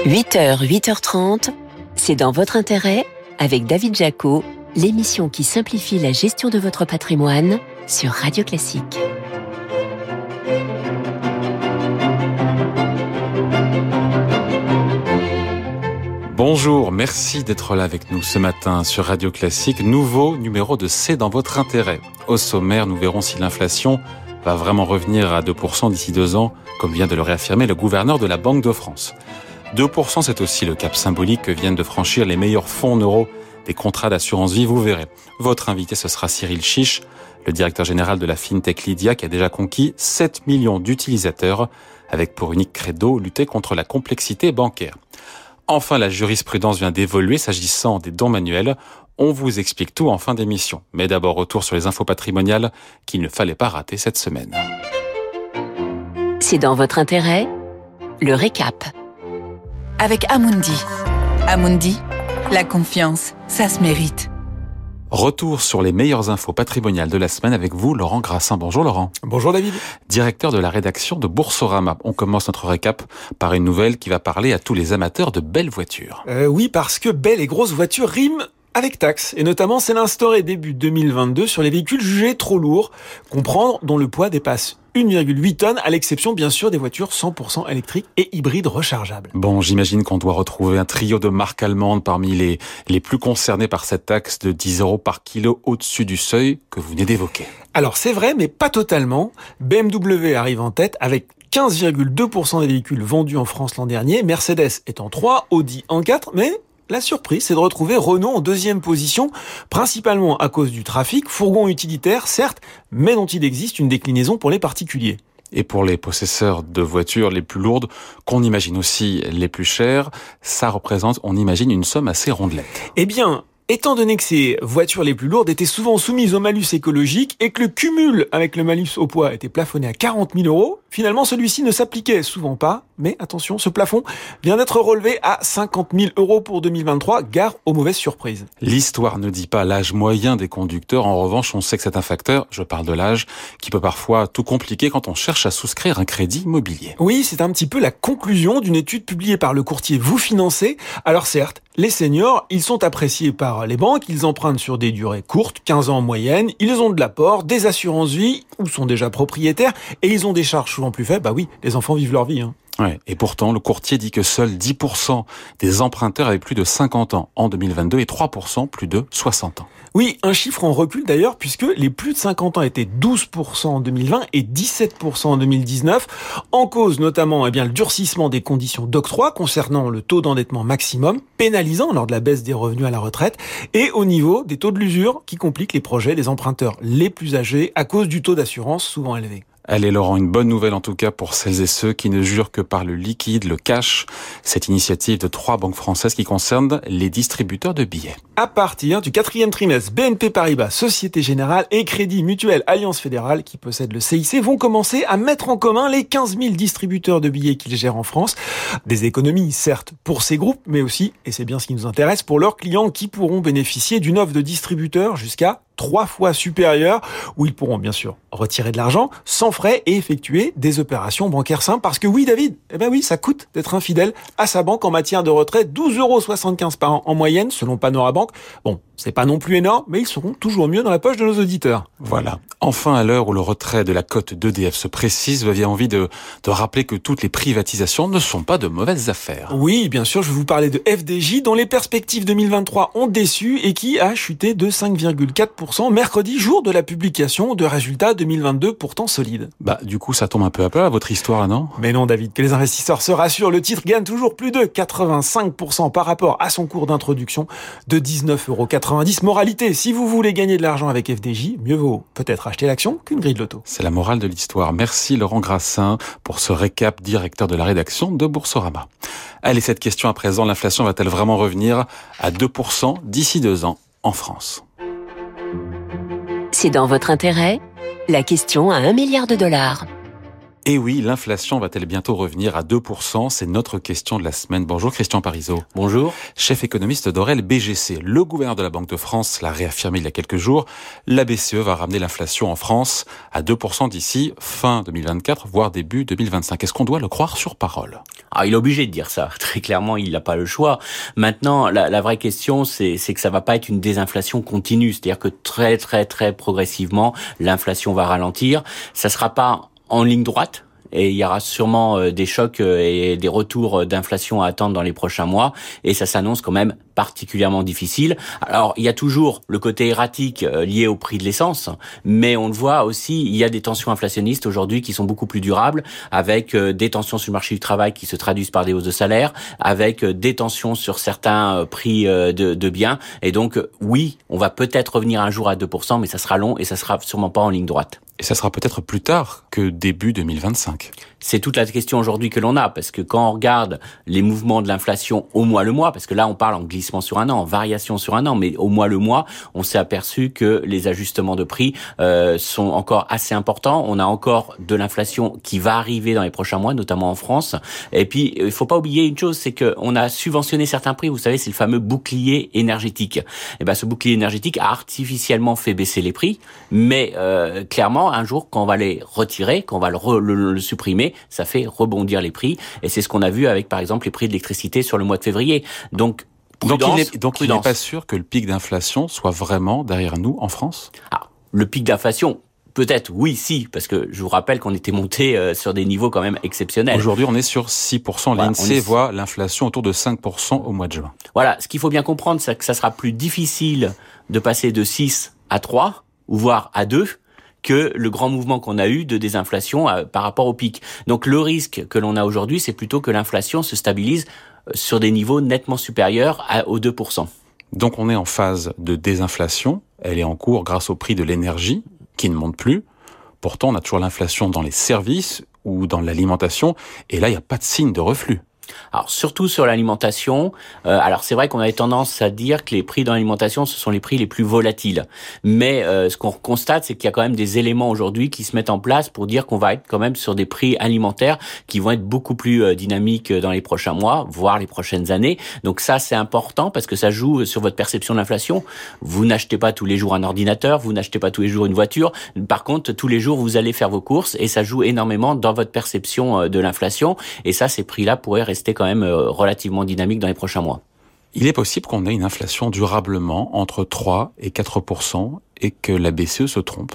8h, 8h30, c'est dans votre intérêt avec David Jaco, l'émission qui simplifie la gestion de votre patrimoine sur Radio Classique. Bonjour, merci d'être là avec nous ce matin sur Radio Classique. Nouveau numéro de C'est dans votre intérêt. Au sommaire, nous verrons si l'inflation va vraiment revenir à 2% d'ici deux ans, comme vient de le réaffirmer le gouverneur de la Banque de France. 2%, c'est aussi le cap symbolique que viennent de franchir les meilleurs fonds en euros des contrats d'assurance vie, vous verrez. Votre invité, ce sera Cyril Chiche, le directeur général de la FinTech Lydia, qui a déjà conquis 7 millions d'utilisateurs, avec pour unique credo lutter contre la complexité bancaire. Enfin, la jurisprudence vient d'évoluer s'agissant des dons manuels. On vous explique tout en fin d'émission. Mais d'abord, retour sur les infos patrimoniales qu'il ne fallait pas rater cette semaine. C'est dans votre intérêt Le récap avec Amundi. Amundi, la confiance, ça se mérite. Retour sur les meilleures infos patrimoniales de la semaine avec vous, Laurent Grassin. Bonjour Laurent. Bonjour David. Directeur de la rédaction de Boursorama. On commence notre récap par une nouvelle qui va parler à tous les amateurs de belles voitures. Euh, oui, parce que belles et grosses voitures riment avec taxes. Et notamment, c'est l'instauré début 2022 sur les véhicules jugés trop lourds, comprendre dont le poids dépasse 1,8 tonnes, à l'exception bien sûr des voitures 100% électriques et hybrides rechargeables. Bon, j'imagine qu'on doit retrouver un trio de marques allemandes parmi les, les plus concernés par cette taxe de 10 euros par kilo au-dessus du seuil que vous venez d'évoquer. Alors c'est vrai, mais pas totalement. BMW arrive en tête avec 15,2% des véhicules vendus en France l'an dernier, Mercedes est en 3, Audi en 4, mais la surprise, c'est de retrouver Renault en deuxième position, principalement à cause du trafic, fourgon utilitaire, certes, mais dont il existe une déclinaison pour les particuliers et pour les possesseurs de voitures les plus lourdes, qu'on imagine aussi les plus chères, ça représente, on imagine, une somme assez rondelette. Eh bien, Étant donné que ces voitures les plus lourdes étaient souvent soumises au malus écologique et que le cumul avec le malus au poids était plafonné à 40 000 euros, finalement celui-ci ne s'appliquait souvent pas. Mais attention, ce plafond vient d'être relevé à 50 000 euros pour 2023, gare aux mauvaises surprises. L'histoire ne dit pas l'âge moyen des conducteurs. En revanche, on sait que c'est un facteur, je parle de l'âge, qui peut parfois tout compliquer quand on cherche à souscrire un crédit immobilier. Oui, c'est un petit peu la conclusion d'une étude publiée par le courtier Vous Financez. Alors certes, les seniors, ils sont appréciés par les banques, ils empruntent sur des durées courtes, 15 ans en moyenne, ils ont de l'apport, des assurances vie, ou sont déjà propriétaires, et ils ont des charges souvent plus faibles. Bah oui, les enfants vivent leur vie. Hein. Ouais, et pourtant, le courtier dit que seuls 10% des emprunteurs avaient plus de 50 ans en 2022 et 3% plus de 60 ans. Oui, un chiffre en recul d'ailleurs, puisque les plus de 50 ans étaient 12% en 2020 et 17% en 2019, en cause notamment eh bien, le durcissement des conditions d'octroi concernant le taux d'endettement maximum, pénalisant lors de la baisse des revenus à la retraite, et au niveau des taux de l'usure qui compliquent les projets des emprunteurs les plus âgés à cause du taux d'assurance souvent élevé. Allez Laurent, une bonne nouvelle en tout cas pour celles et ceux qui ne jurent que par le liquide, le cash, cette initiative de trois banques françaises qui concerne les distributeurs de billets. À partir du quatrième trimestre, BNP Paribas, Société Générale et Crédit Mutuel Alliance Fédérale, qui possèdent le CIC, vont commencer à mettre en commun les 15 000 distributeurs de billets qu'ils gèrent en France. Des économies, certes, pour ces groupes, mais aussi, et c'est bien ce qui nous intéresse, pour leurs clients qui pourront bénéficier d'une offre de distributeurs jusqu'à trois fois supérieur, où ils pourront bien sûr retirer de l'argent sans frais et effectuer des opérations bancaires simples. Parce que oui, David, eh ben oui, ça coûte d'être infidèle à sa banque en matière de retrait, 12,75 euros par an en moyenne, selon Panora Bank. Bon, c'est pas non plus énorme, mais ils seront toujours mieux dans la poche de nos auditeurs. Voilà. Enfin, à l'heure où le retrait de la cote d'EDF se précise, j'avais envie de, de, rappeler que toutes les privatisations ne sont pas de mauvaises affaires. Oui, bien sûr, je vais vous parler de FDJ, dont les perspectives 2023 ont déçu et qui a chuté de 5,4% mercredi, jour de la publication de résultats 2022 pourtant solides. Bah, du coup, ça tombe un peu à peu à votre histoire, non? Mais non, David, que les investisseurs se rassurent, le titre gagne toujours plus de 85% par rapport à son cours d'introduction de 19,4 90, moralité, si vous voulez gagner de l'argent avec FDJ, mieux vaut peut-être acheter l'action qu'une grille de loto. C'est la morale de l'histoire. Merci Laurent Grassin pour ce récap, directeur de la rédaction de Boursorama. Allez, cette question à présent, l'inflation va-t-elle vraiment revenir à 2% d'ici deux ans en France? C'est dans votre intérêt? La question à un milliard de dollars. Et oui, l'inflation va-t-elle bientôt revenir à 2% C'est notre question de la semaine. Bonjour Christian Parizeau. Bonjour. Chef économiste d'Orel BGC. Le gouverneur de la Banque de France l'a réaffirmé il y a quelques jours. La BCE va ramener l'inflation en France à 2% d'ici fin 2024, voire début 2025. Est-ce qu'on doit le croire sur parole? Alors, il est obligé de dire ça. Très clairement, il n'a pas le choix. Maintenant, la, la vraie question, c'est que ça va pas être une désinflation continue. C'est-à-dire que très, très, très progressivement, l'inflation va ralentir. Ça sera pas en ligne droite et il y aura sûrement euh, des chocs euh, et des retours euh, d'inflation à attendre dans les prochains mois et ça s'annonce quand même particulièrement difficile. Alors, il y a toujours le côté erratique lié au prix de l'essence, mais on le voit aussi, il y a des tensions inflationnistes aujourd'hui qui sont beaucoup plus durables, avec des tensions sur le marché du travail qui se traduisent par des hausses de salaire, avec des tensions sur certains prix de, de biens. Et donc, oui, on va peut-être revenir un jour à 2%, mais ça sera long et ça sera sûrement pas en ligne droite. Et ça sera peut-être plus tard que début 2025. C'est toute la question aujourd'hui que l'on a, parce que quand on regarde les mouvements de l'inflation au mois le mois, parce que là on parle en glissement sur un an, en variation sur un an, mais au mois le mois, on s'est aperçu que les ajustements de prix euh, sont encore assez importants. On a encore de l'inflation qui va arriver dans les prochains mois, notamment en France. Et puis il faut pas oublier une chose, c'est qu'on a subventionné certains prix. Vous savez, c'est le fameux bouclier énergétique. Et ben ce bouclier énergétique a artificiellement fait baisser les prix, mais euh, clairement un jour, quand on va les retirer, quand on va le, supprimer, ça fait rebondir les prix. Et c'est ce qu'on a vu avec, par exemple, les prix de l'électricité sur le mois de février. Donc, donc il n'est pas sûr que le pic d'inflation soit vraiment derrière nous en France? Ah, Le pic d'inflation, Peut-être, oui, si, parce que je vous rappelle qu'on était monté euh, sur des niveaux quand même exceptionnels. Aujourd'hui, on est sur 6%. L'INSEE voit l'inflation autour de 5% au mois de juin. Voilà, ce qu'il faut bien comprendre, c'est que ça sera plus difficile de passer de 6 à 3, ou voire à 2, que le grand mouvement qu'on a eu de désinflation euh, par rapport au pic. Donc le risque que l'on a aujourd'hui, c'est plutôt que l'inflation se stabilise euh, sur des niveaux nettement supérieurs à, aux 2%. Donc on est en phase de désinflation, elle est en cours grâce au prix de l'énergie qui ne monte plus. Pourtant, on a toujours l'inflation dans les services ou dans l'alimentation, et là, il n'y a pas de signe de reflux. Alors surtout sur l'alimentation, euh, alors c'est vrai qu'on avait tendance à dire que les prix dans l'alimentation ce sont les prix les plus volatiles, mais euh, ce qu'on constate c'est qu'il y a quand même des éléments aujourd'hui qui se mettent en place pour dire qu'on va être quand même sur des prix alimentaires qui vont être beaucoup plus euh, dynamiques dans les prochains mois, voire les prochaines années. Donc ça c'est important parce que ça joue sur votre perception de l'inflation. Vous n'achetez pas tous les jours un ordinateur, vous n'achetez pas tous les jours une voiture. Par contre tous les jours vous allez faire vos courses et ça joue énormément dans votre perception de l'inflation. Et ça ces prix-là pourraient rester quand même euh, relativement dynamique dans les prochains mois. Il est possible qu'on ait une inflation durablement entre 3 et 4% et que la BCE se trompe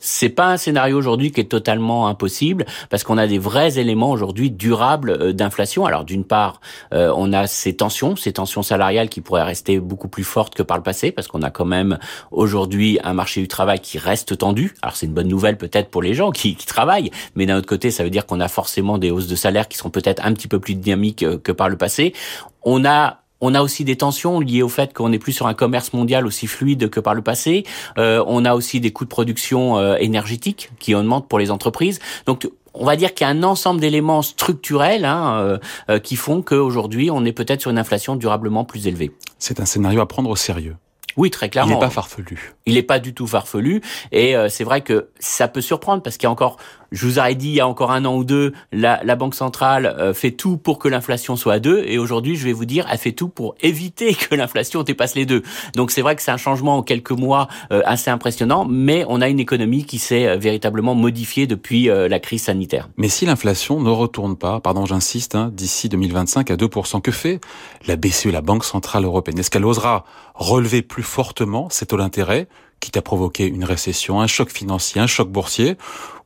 c'est pas un scénario aujourd'hui qui est totalement impossible parce qu'on a des vrais éléments aujourd'hui durables euh, d'inflation. Alors d'une part, euh, on a ces tensions, ces tensions salariales qui pourraient rester beaucoup plus fortes que par le passé parce qu'on a quand même aujourd'hui un marché du travail qui reste tendu. Alors c'est une bonne nouvelle peut-être pour les gens qui, qui travaillent, mais d'un autre côté, ça veut dire qu'on a forcément des hausses de salaire qui sont peut-être un petit peu plus dynamiques euh, que par le passé. On a on a aussi des tensions liées au fait qu'on n'est plus sur un commerce mondial aussi fluide que par le passé. Euh, on a aussi des coûts de production euh, énergétiques qui augmentent pour les entreprises. Donc on va dire qu'il y a un ensemble d'éléments structurels hein, euh, qui font qu'aujourd'hui, on est peut-être sur une inflation durablement plus élevée. C'est un scénario à prendre au sérieux. Oui, très clairement. Il n'est pas farfelu. Il n'est pas du tout farfelu. Et c'est vrai que ça peut surprendre parce qu'il y a encore je vous aurais dit il y a encore un an ou deux, la, la Banque centrale euh, fait tout pour que l'inflation soit à deux, et aujourd'hui, je vais vous dire, elle fait tout pour éviter que l'inflation dépasse les deux. Donc c'est vrai que c'est un changement en quelques mois euh, assez impressionnant, mais on a une économie qui s'est euh, véritablement modifiée depuis la crise sanitaire. Mais si l'inflation ne retourne pas, pardon, j'insiste, hein, d'ici 2025 à 2%, que fait la BCE, la Banque centrale européenne? Est-ce qu'elle osera relever plus fortement ses taux d'intérêt, quitte à provoquer une récession, un choc financier, un choc boursier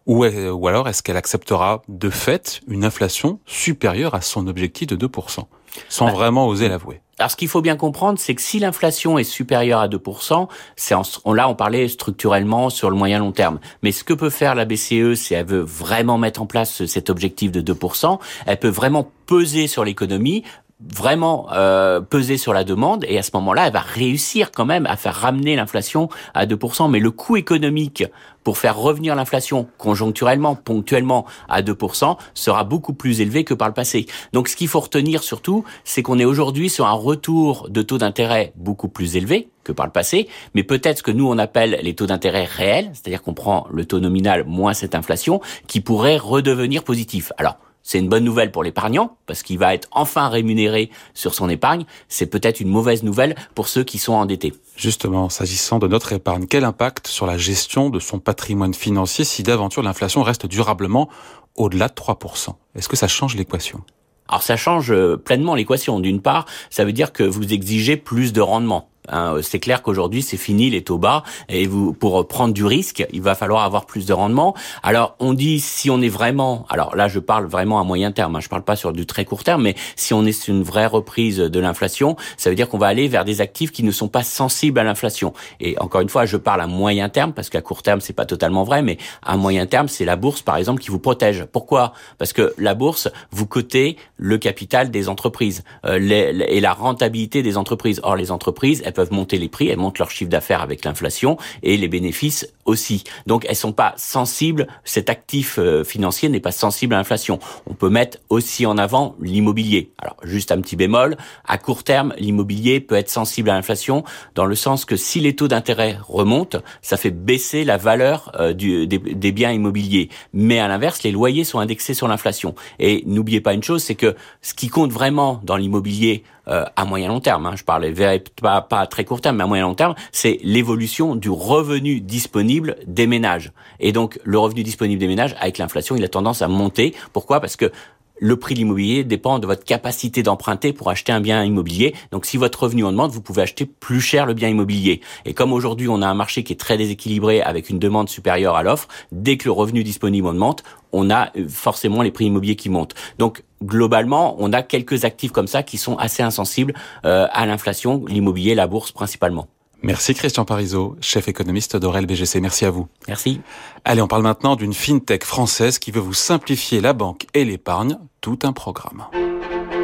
ou, ou alors est-ce qu'elle acceptera de fait une inflation supérieure à son objectif de 2%, sans bah, vraiment oser l'avouer? Alors, ce qu'il faut bien comprendre, c'est que si l'inflation est supérieure à 2%, c'est on, là, on parlait structurellement sur le moyen long terme. Mais ce que peut faire la BCE, si elle veut vraiment mettre en place cet objectif de 2%, elle peut vraiment peser sur l'économie, vraiment euh, peser sur la demande et à ce moment-là, elle va réussir quand même à faire ramener l'inflation à 2%. Mais le coût économique pour faire revenir l'inflation conjoncturellement, ponctuellement à 2%, sera beaucoup plus élevé que par le passé. Donc ce qu'il faut retenir surtout, c'est qu'on est aujourd'hui sur un retour de taux d'intérêt beaucoup plus élevé que par le passé, mais peut-être ce que nous on appelle les taux d'intérêt réels, c'est-à-dire qu'on prend le taux nominal moins cette inflation, qui pourrait redevenir positif. Alors, c'est une bonne nouvelle pour l'épargnant, parce qu'il va être enfin rémunéré sur son épargne. C'est peut-être une mauvaise nouvelle pour ceux qui sont endettés. Justement, s'agissant de notre épargne, quel impact sur la gestion de son patrimoine financier si d'aventure l'inflation reste durablement au-delà de 3% Est-ce que ça change l'équation? Alors ça change euh, pleinement l'équation. D'une part, ça veut dire que vous exigez plus de rendement. Hein, c'est clair qu'aujourd'hui c'est fini les taux bas et vous pour prendre du risque, il va falloir avoir plus de rendement. Alors on dit si on est vraiment, alors là je parle vraiment à moyen terme, hein, je parle pas sur du très court terme, mais si on est sur une vraie reprise de l'inflation, ça veut dire qu'on va aller vers des actifs qui ne sont pas sensibles à l'inflation. Et encore une fois, je parle à moyen terme parce qu'à court terme c'est pas totalement vrai, mais à moyen terme c'est la bourse par exemple qui vous protège. Pourquoi? Parce que la bourse vous cotez le capital des entreprises euh, et la rentabilité des entreprises. Or les entreprises peuvent monter les prix, elles montent leur chiffre d'affaires avec l'inflation et les bénéfices aussi. Donc elles sont pas sensibles, cet actif euh, financier n'est pas sensible à l'inflation. On peut mettre aussi en avant l'immobilier. Alors juste un petit bémol, à court terme, l'immobilier peut être sensible à l'inflation dans le sens que si les taux d'intérêt remontent, ça fait baisser la valeur euh, des biens immobiliers. Mais à l'inverse, les loyers sont indexés sur l'inflation. Et n'oubliez pas une chose, c'est que ce qui compte vraiment dans l'immobilier euh, à moyen long terme, hein, je parlais pas, pas à très court terme, mais à moyen long terme, c'est l'évolution du revenu disponible des ménages. Et donc le revenu disponible des ménages, avec l'inflation, il a tendance à monter. Pourquoi? Parce que le prix de l'immobilier dépend de votre capacité d'emprunter pour acheter un bien immobilier. Donc si votre revenu augmente, vous pouvez acheter plus cher le bien immobilier. Et comme aujourd'hui on a un marché qui est très déséquilibré avec une demande supérieure à l'offre, dès que le revenu disponible augmente, on a euh, forcément les prix immobiliers qui montent. Donc globalement, on a quelques actifs comme ça qui sont assez insensibles euh, à l'inflation, l'immobilier, la bourse principalement. Merci Christian Parizeau, chef économiste d'Orel BGC. Merci à vous. Merci. Allez, on parle maintenant d'une fintech française qui veut vous simplifier la banque et l'épargne. Tout un programme.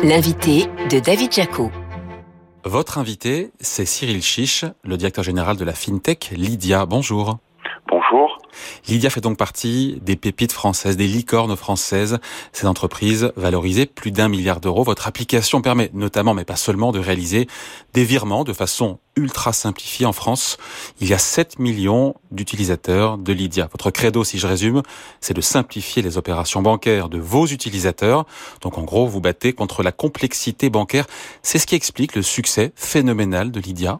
L'invité de David Jaco. Votre invité, c'est Cyril Chiche, le directeur général de la fintech Lydia. Bonjour. Bonjour. Lydia fait donc partie des pépites françaises, des licornes françaises. Cette entreprise valorisée plus d'un milliard d'euros. Votre application permet notamment, mais pas seulement, de réaliser des virements de façon ultra simplifiée en France. Il y a 7 millions d'utilisateurs de Lydia. Votre credo, si je résume, c'est de simplifier les opérations bancaires de vos utilisateurs. Donc en gros, vous battez contre la complexité bancaire. C'est ce qui explique le succès phénoménal de Lydia.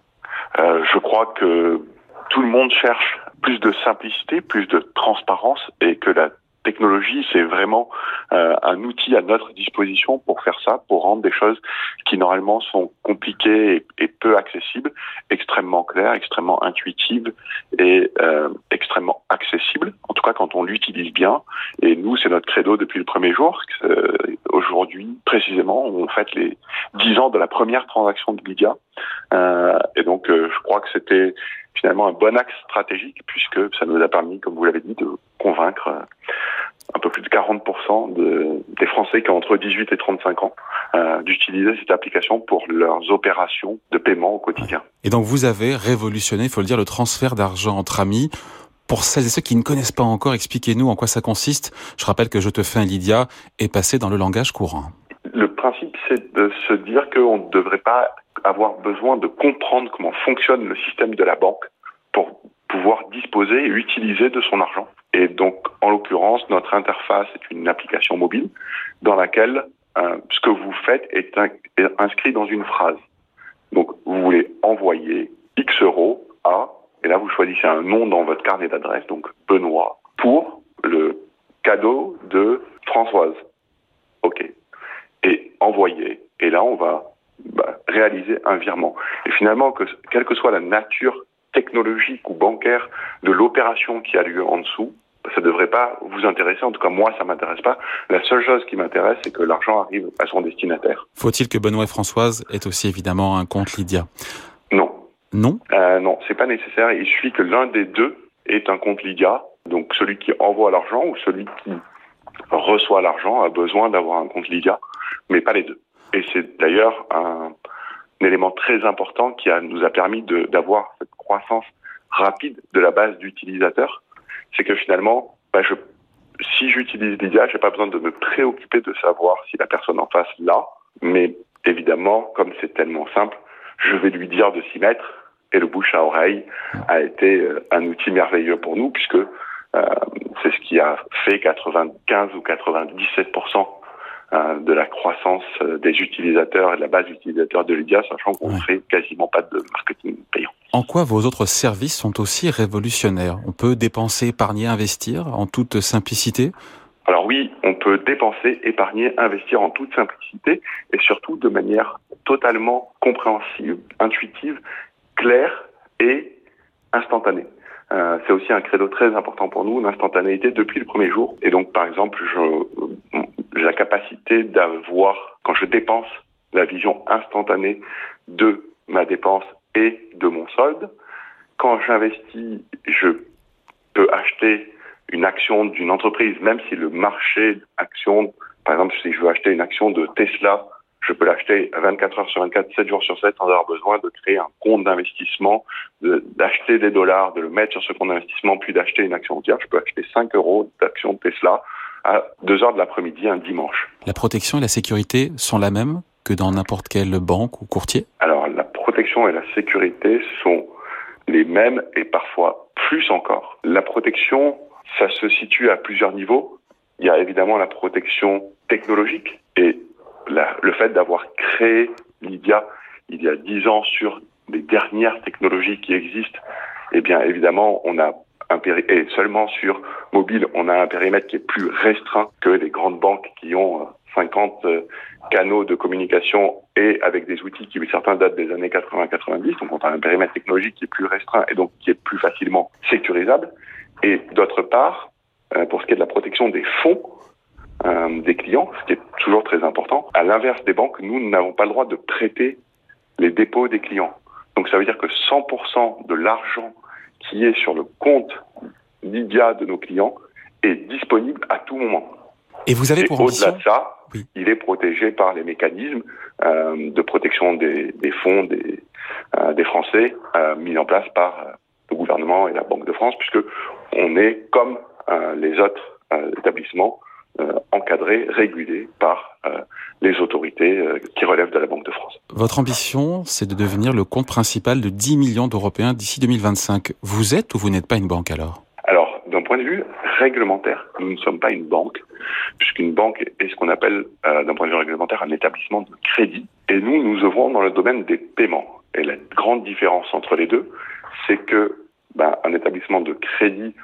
Euh, je crois que tout le monde cherche plus de simplicité, plus de transparence et que la technologie, c'est vraiment euh, un outil à notre disposition pour faire ça, pour rendre des choses qui normalement sont compliquées et, peu accessibles, extrêmement claires, extrêmement intuitives et euh, extrêmement accessibles. En tout cas, quand on l'utilise bien. Et nous, c'est notre credo depuis le premier jour. Euh, aujourd'hui, précisément, on fête les 10 ans de la première transaction de Lydia. et donc, je crois que c'était finalement un bon axe stratégique puisque ça nous a permis, comme vous l'avez dit, de convaincre euh, un peu plus de 40% de, des Français qui ont entre 18 et 35 ans euh, d'utiliser cette application pour leurs opérations de paiement au quotidien. Et donc vous avez révolutionné, il faut le dire, le transfert d'argent entre amis. Pour celles et ceux qui ne connaissent pas encore, expliquez-nous en quoi ça consiste. Je rappelle que Je te fais un Lydia est passé dans le langage courant. Le principe, c'est de se dire qu'on ne devrait pas avoir besoin de comprendre comment fonctionne le système de la banque pour pouvoir disposer et utiliser de son argent. Et donc, en l'occurrence, notre interface est une application mobile dans laquelle euh, ce que vous faites est, inscrit dans une phrase. Donc, vous voulez envoyer X euros à, et là, vous choisissez un nom dans votre carnet d'adresse, donc Benoît, pour le cadeau de Françoise. OK. Et envoyer. Et là, on va bah, réaliser un virement. Et finalement, que, quelle que soit la nature technologique ou bancaire de l'opération qui a lieu en dessous, ça ne devrait pas vous intéresser. En tout cas, moi, ça m'intéresse pas. La seule chose qui m'intéresse, c'est que l'argent arrive à son destinataire. Faut-il que Benoît et Françoise aient aussi évidemment un compte Lydia? Non. Non? Euh, Non, c'est pas nécessaire. Il suffit que l'un des deux ait un compte Lydia. Donc celui qui envoie l'argent ou celui qui reçoit l'argent a besoin d'avoir un compte Lydia, mais pas les deux. Et c'est d'ailleurs un, élément très important qui nous a permis d'avoir cette croissance rapide de la base d'utilisateurs. C'est que finalement, bah je, si j'utilise Lydia, j'ai pas besoin de me préoccuper de savoir si la personne en face l'a. Mais évidemment, comme c'est tellement simple, je vais lui dire de s'y mettre. Et le bouche à oreille a été euh, un outil merveilleux pour nous puisque euh, c'est ce qui a fait 95 ou 97 euh, de la croissance euh, des utilisateurs et de la base d'utilisateurs de Lydia, sachant qu'on ne fait quasiment pas de marketing payant. En quoi vos autres services sont aussi révolutionnaires? On peut dépenser, épargner, investir en toute simplicité? Alors oui, on peut dépenser, épargner, investir en toute simplicité et surtout de manière totalement compréhensible, intuitive, claire et instantanée. Euh, c'est aussi un credo très important pour nous, l'instantanéité depuis le premier jour. Et donc, par exemple, la capacité d'avoir, quand je dépense, la vision instantanée de ma dépense et de mon solde. Quand j'investis, je peux acheter une action d'une entreprise, même si le marché action, par exemple, si je veux acheter une action de Tesla, je peux l'acheter 24 heures sur 24, 7 jours sur 7 sans avoir besoin de créer un compte d'investissement, d'acheter des dollars, de le mettre sur ce compte d'investissement, puis d'acheter une action entière. Je peux acheter 5 euros d'action Tesla à 2 heures de l'après-midi un dimanche. La protection et la sécurité sont la même que dans n'importe quelle banque ou courtier? Alors, la protection et la sécurité sont les mêmes et parfois plus encore. La protection, ça se situe à plusieurs niveaux. Il y a évidemment la protection technologique et le fait d'avoir créé Lydia il y a dix ans sur les dernières technologies qui existent, eh bien évidemment on a et seulement sur mobile on a un périmètre qui est plus restreint que les grandes banques qui ont 50 euh, euh, canaux de communication et avec des outils qui certains datent des années 80-90, donc on a un périmètre technologique qui est plus restreint et donc qui est plus facilement sécurisable. Et d'autre part, euh, pour ce qui est de la protection des fonds des clients, ce qui est toujours très important, à l'inverse des banques, nous n'avons pas le droit de prêter les dépôts des clients. Donc ça veut dire que 100% de l'argent qui est sur le compte Lydia de nos clients est disponible à tout moment. Et vous avez pour Au-delà de ça, il est protégé par les mécanismes euh, de protection des, des fonds des, euh, des Français euh, mis en place par le gouvernement et la Banque de France, puisque on est comme les autres établissements encadrés, régulés par les autorités qui relèvent de la Banque de France. Votre ambition, c'est de devenir le compte principal de 10 millions d'Européens d'ici 2025. Vous êtes ou vous n'êtes pas une banque alors? Alors, d'un point de vue réglementaire, nous ne sommes pas une banque, puisqu'une banque est ce qu'on appelle, euh, d'un point de vue réglementaire, un établissement de crédit. Et nous, nous œuvrons dans le domaine des paiements. Et la grande différence entre les deux, c'est que ben, un établissement de crédit,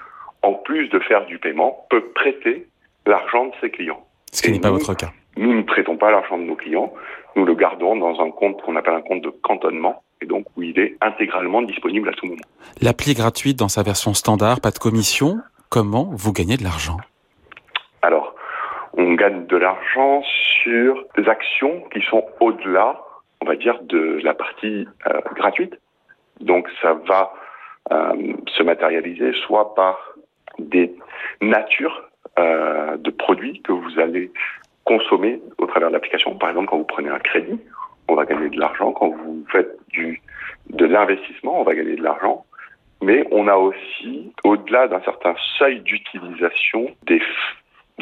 en plus de faire du paiement, peut prêter l'argent de ses clients. Ce qui n'est pas votre cas. Nous ne prêtons pas l'argent de nos clients, nous le gardons dans un compte qu'on appelle un compte de cantonnement, et donc où il est intégralement disponible à tout moment. L'appli est gratuite dans sa version standard, pas de commission. Comment vous gagnez de l'argent? Alors, on gagne de l'argent sur des actions qui sont au-delà, on va dire, de la partie euh, gratuite. Donc, ça va euh, se matérialiser soit par des natures euh, de produits que vous allez consommer au travers de l'application. Par exemple, quand vous prenez un crédit, on va gagner de l'argent. Quand vous faites du de l'investissement, on va gagner de l'argent mais on a aussi, au-delà d'un certain seuil d'utilisation, des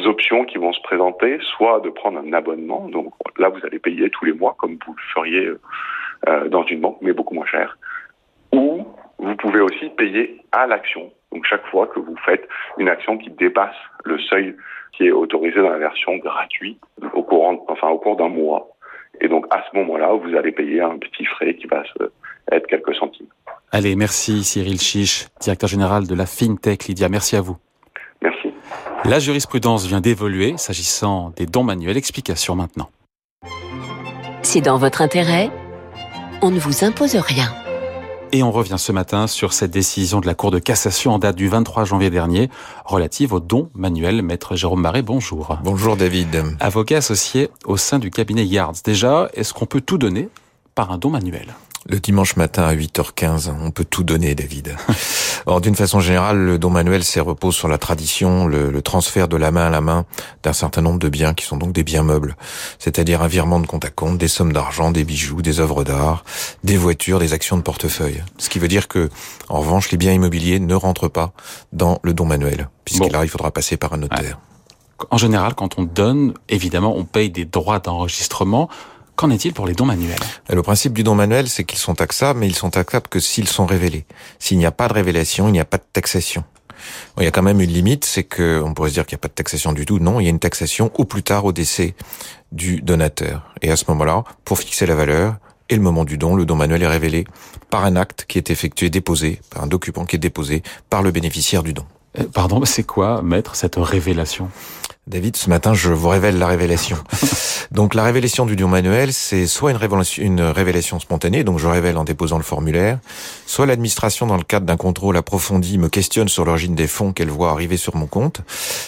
options qui vont se présenter, soit de prendre un abonnement, donc là vous allez payer tous les mois comme vous le feriez euh, dans une banque, mais beaucoup moins cher, ou vous pouvez aussi payer à l'action. Donc chaque fois que vous faites une action qui dépasse le seuil qui est autorisé dans la version gratuite au courant, enfin au cours d'un mois, et donc à ce moment-là, vous allez payer un petit frais qui va être quelques centimes. Allez, merci Cyril Chiche, directeur général de la FinTech Lydia. Merci à vous. Merci. La jurisprudence vient d'évoluer s'agissant des dons manuels. Explication maintenant. C'est dans votre intérêt. On ne vous impose rien. Et on revient ce matin sur cette décision de la Cour de cassation en date du 23 janvier dernier relative aux dons manuels. Maître Jérôme Marais, bonjour. Bonjour David. Avocat associé au sein du cabinet Yards. Déjà, est-ce qu'on peut tout donner par un don manuel? Le dimanche matin à 8h15, on peut tout donner, David. Or, d'une façon générale, le don manuel, c'est repose sur la tradition, le, le, transfert de la main à la main d'un certain nombre de biens qui sont donc des biens meubles. C'est-à-dire un virement de compte à compte, des sommes d'argent, des bijoux, des œuvres d'art, des voitures, des actions de portefeuille. Ce qui veut dire que, en revanche, les biens immobiliers ne rentrent pas dans le don manuel, puisque là, il faudra passer par un notaire. En général, quand on donne, évidemment, on paye des droits d'enregistrement. Qu'en est-il pour les dons manuels? Le principe du don manuel, c'est qu'ils sont taxables, mais ils sont taxables que s'ils sont révélés. S'il n'y a pas de révélation, il n'y a pas de taxation. Il y a quand même une limite, c'est que on pourrait se dire qu'il n'y a pas de taxation du tout. Non, il y a une taxation au plus tard au décès du donateur. Et à ce moment-là, pour fixer la valeur et le moment du don, le don manuel est révélé par un acte qui est effectué, déposé, par un document qui est déposé par le bénéficiaire du don. Euh, pardon, c'est quoi, maître, cette révélation? David, ce matin, je vous révèle la révélation. donc, la révélation du don manuel, c'est soit une révélation, une révélation spontanée, donc je révèle en déposant le formulaire, soit l'administration, dans le cadre d'un contrôle approfondi, me questionne sur l'origine des fonds qu'elle voit arriver sur mon compte.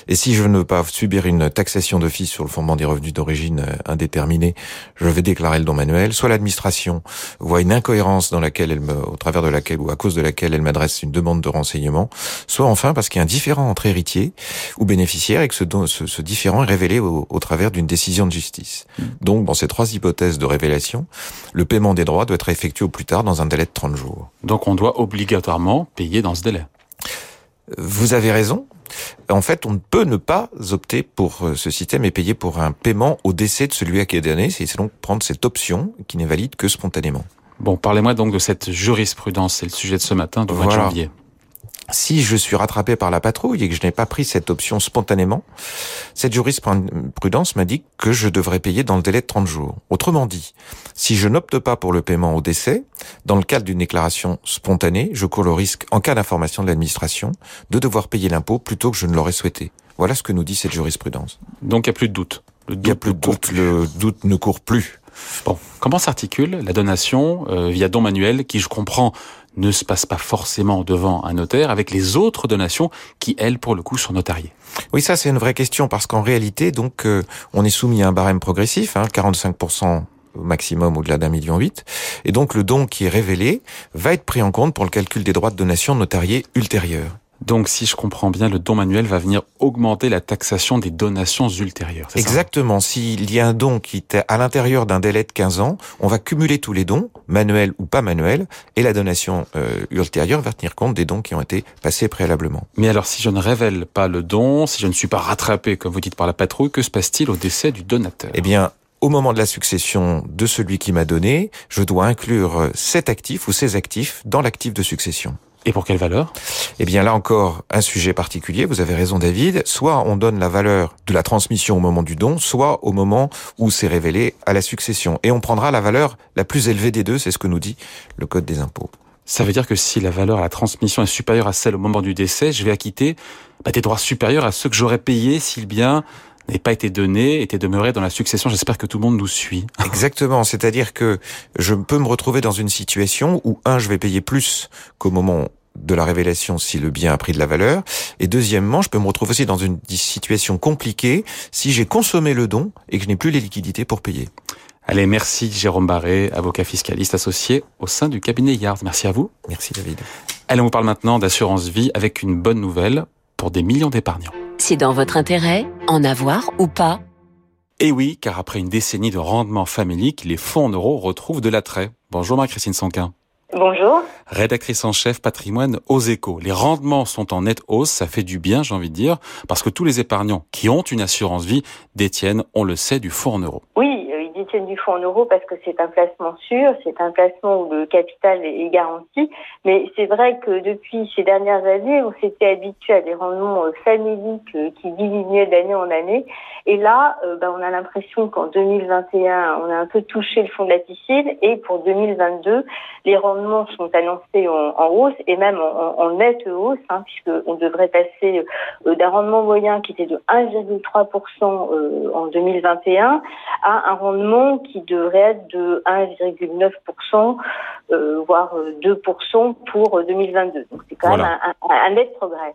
Et si je ne veux pas subir une taxation d'office sur le fondement des revenus d'origine euh, indéterminée, je vais déclarer le don manuel. Soit l'administration voit une incohérence dans laquelle elle me, au travers de laquelle ou à cause de laquelle elle m'adresse une demande de renseignement. Soit enfin parce qu'il y a un différent entre héritiers ou bénéficiaires et que ce, don, ce ce différent est révélé au, travers d'une décision de justice. Hmm. Donc, dans ces trois hypothèses de révélation, le paiement des droits doit être effectué au plus tard dans un délai de 30 jours. Donc, on doit obligatoirement payer dans ce délai. Vous avez raison. En fait, on ne peut ne pas opter pour euh, ce système et payer pour un paiement au décès de celui à qui est donné. C'est donc prendre cette option qui n'est valide que spontanément. Bon, parlez-moi donc de cette jurisprudence. C'est le sujet de ce matin, du mois de janvier si je suis rattrapé par la patrouille et que je n'ai pas pris cette option spontanément, cette jurisprudence m'indique que je devrais payer dans le délai de 30 jours. Autrement dit, si je n'opte pas pour le paiement au décès, dans le cadre d'une déclaration spontanée, je cours le risque, en cas d'information de l'administration, de devoir payer l'impôt plutôt que je ne l'aurais souhaité. Voilà ce que nous dit cette jurisprudence. Donc il n'y a plus de doute. Le doute il n'y a plus de doute, le doute ne court plus. Bon, comment s'articule la donation euh, via don manuel qui, je comprends, ne se passe pas forcément devant un notaire avec les autres donations qui, elles, pour le coup, sont notariées Oui, ça c'est une vraie question parce qu'en réalité, donc, euh, on est soumis à un barème progressif, hein, 45% au maximum au-delà d'un million huit. Et donc le don qui est révélé va être pris en compte pour le calcul des droits de donation notariés ultérieurs. Donc, si je comprends bien, le don manuel va venir augmenter la taxation des donations ultérieures. Exactement. S'il y a un don qui est à l'intérieur d'un délai de 15 ans, on va cumuler tous les dons, manuels ou pas manuels, et la donation euh, ultérieure va tenir compte des dons qui ont été passés préalablement. Mais alors, si je ne révèle pas le don, si je ne suis pas rattrapé, comme vous dites, par la patrouille, que se passe-t-il au décès du donateur? Eh bien, au moment de la succession de celui qui m'a donné, je dois inclure cet actif ou ces actifs dans l'actif de succession. Et pour quelle valeur? Eh bien là encore, un sujet particulier, vous avez raison David, soit on donne la valeur de la transmission au moment du don, soit au moment où c'est révélé à la succession. Et on prendra la valeur la plus élevée des deux, c'est ce que nous dit le Code des impôts. Ça veut dire que si la valeur à la transmission est supérieure à celle au moment du décès, je vais acquitter bah, des droits supérieurs à ceux que j'aurais payés si le bien n'ait pas été donné, était demeuré dans la succession. J'espère que tout le monde nous suit. Exactement. C'est-à-dire que je peux me retrouver dans une situation où, un, je vais payer plus qu'au moment de la révélation si le bien a pris de la valeur. Et deuxièmement, je peux me retrouver aussi dans une situation compliquée si j'ai consommé le don et que je n'ai plus les liquidités pour payer. Allez, merci Jérôme Barré, avocat fiscaliste associé au sein du cabinet Yard. Merci à vous. Merci David. Allez, on vous parle maintenant d'assurance vie avec une bonne nouvelle pour des millions d'épargnants. C'est dans votre intérêt, en avoir ou pas Eh oui, car après une décennie de rendement familique, les fonds en euros retrouvent de l'attrait. Bonjour Marie-Christine Sanquin. Bonjour. Rédactrice en chef patrimoine aux échos. Les rendements sont en nette hausse, ça fait du bien, j'ai envie de dire, parce que tous les épargnants qui ont une assurance vie détiennent, on le sait, du fonds en euros. Oui, du fonds en euros parce que c'est un placement sûr, c'est un placement où le capital est garanti. Mais c'est vrai que depuis ces dernières années, on s'était habitué à des rendements euh, familiques euh, qui diminuaient d'année en année. Et là, ben, on a l'impression qu'en 2021, on a un peu touché le fond de la piscine. Et pour 2022, les rendements sont annoncés en, hausse et même en, nette hausse, hein, puisqu'on devrait passer euh, d'un rendement moyen qui était de 1,3% euh, en 2021 à un rendement qui devrait être de 1,9%, euh, voire 2% pour 2022. Donc c'est quand même un, un net progrès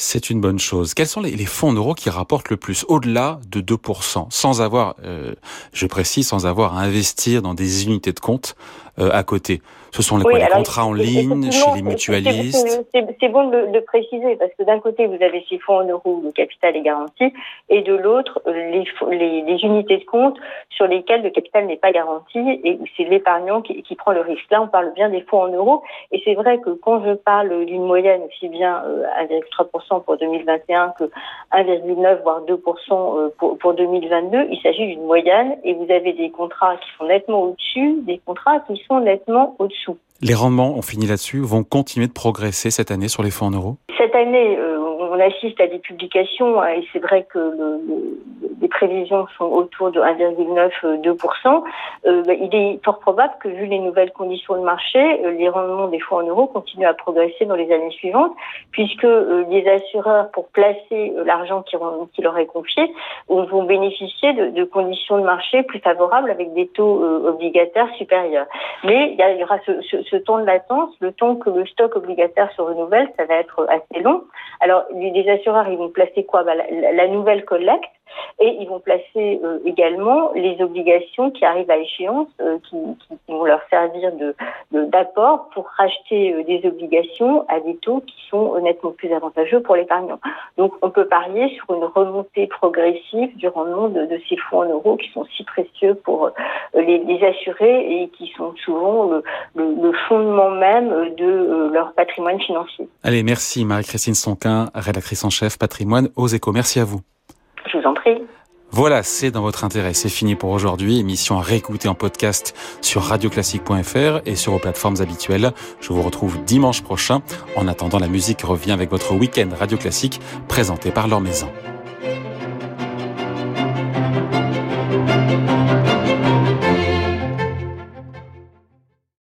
c'est une bonne chose. Quels sont les, fonds en euros qui rapportent le plus, au-delà de 2%, sans avoir, euh, je précise, sans avoir à investir dans des unités de compte euh, à côté Ce sont les, contrats en ligne, chez les mutualistes? C'est bon de le préciser, parce que d'un côté, vous avez ces fonds en euros où le capital est garanti, et de l'autre, les, les, unités de compte sur lesquelles le capital n'est pas garanti, et c'est l'épargnant qui, qui, prend le risque. Là, on parle bien des fonds en euros, et c'est vrai que quand je parle d'une moyenne aussi bien euh, 1,3% pour 2021 que 1,9 voire 2 euh, pour, pour 2022. Il s'agit d'une moyenne et vous avez des contrats qui sont nettement au-dessus, des contrats qui sont nettement au-dessous. Les rendements, on finit là-dessus, vont continuer de progresser cette année sur les fonds en euros? Cette année, euh, on assiste à des publications hein, et c'est vrai que le, les prévisions sont autour de 1,9-2%. Euh, bah, il est fort probable que vu les nouvelles conditions de marché, euh, les rendements des fonds en euros continuent à progresser dans les années suivantes, puisque euh, les assureurs, pour placer l'argent qui, leur est confié, vont bénéficier de, conditions de marché plus favorables avec des taux obligataires supérieurs. Mais il y, aura ce, ce, ce temps de latence, le temps que le stock obligataire se renouvelle, ça va être assez long. Alors les, assureurs, ils vont placer quoi? Bah, la, la nouvelle collecte et ils vont placer euh, également les obligations qui arrivent à échéance, euh, qui, vont leur servir d'apport pour racheter euh, des obligations à des taux qui sont honnêtement plus avantageux pour l'épargnant. Donc on peut parier sur une remontée progressive du rendement de, ces fonds en euros qui sont si précieux pour les, assurés et qui sont souvent le fondement même de leur patrimoine financier. Allez, merci Marie-Christine Sonquin, rédactrice en chef patrimoine aux échos. Merci à vous. Je vous en prie. Voilà, c'est dans votre intérêt. C'est fini pour aujourd'hui. Émission à réécouter en podcast sur radioclassique.fr et sur vos plateformes habituelles. Je vous retrouve dimanche prochain. En attendant, la musique revient avec votre week-end Radio Classique présenté par leur maison.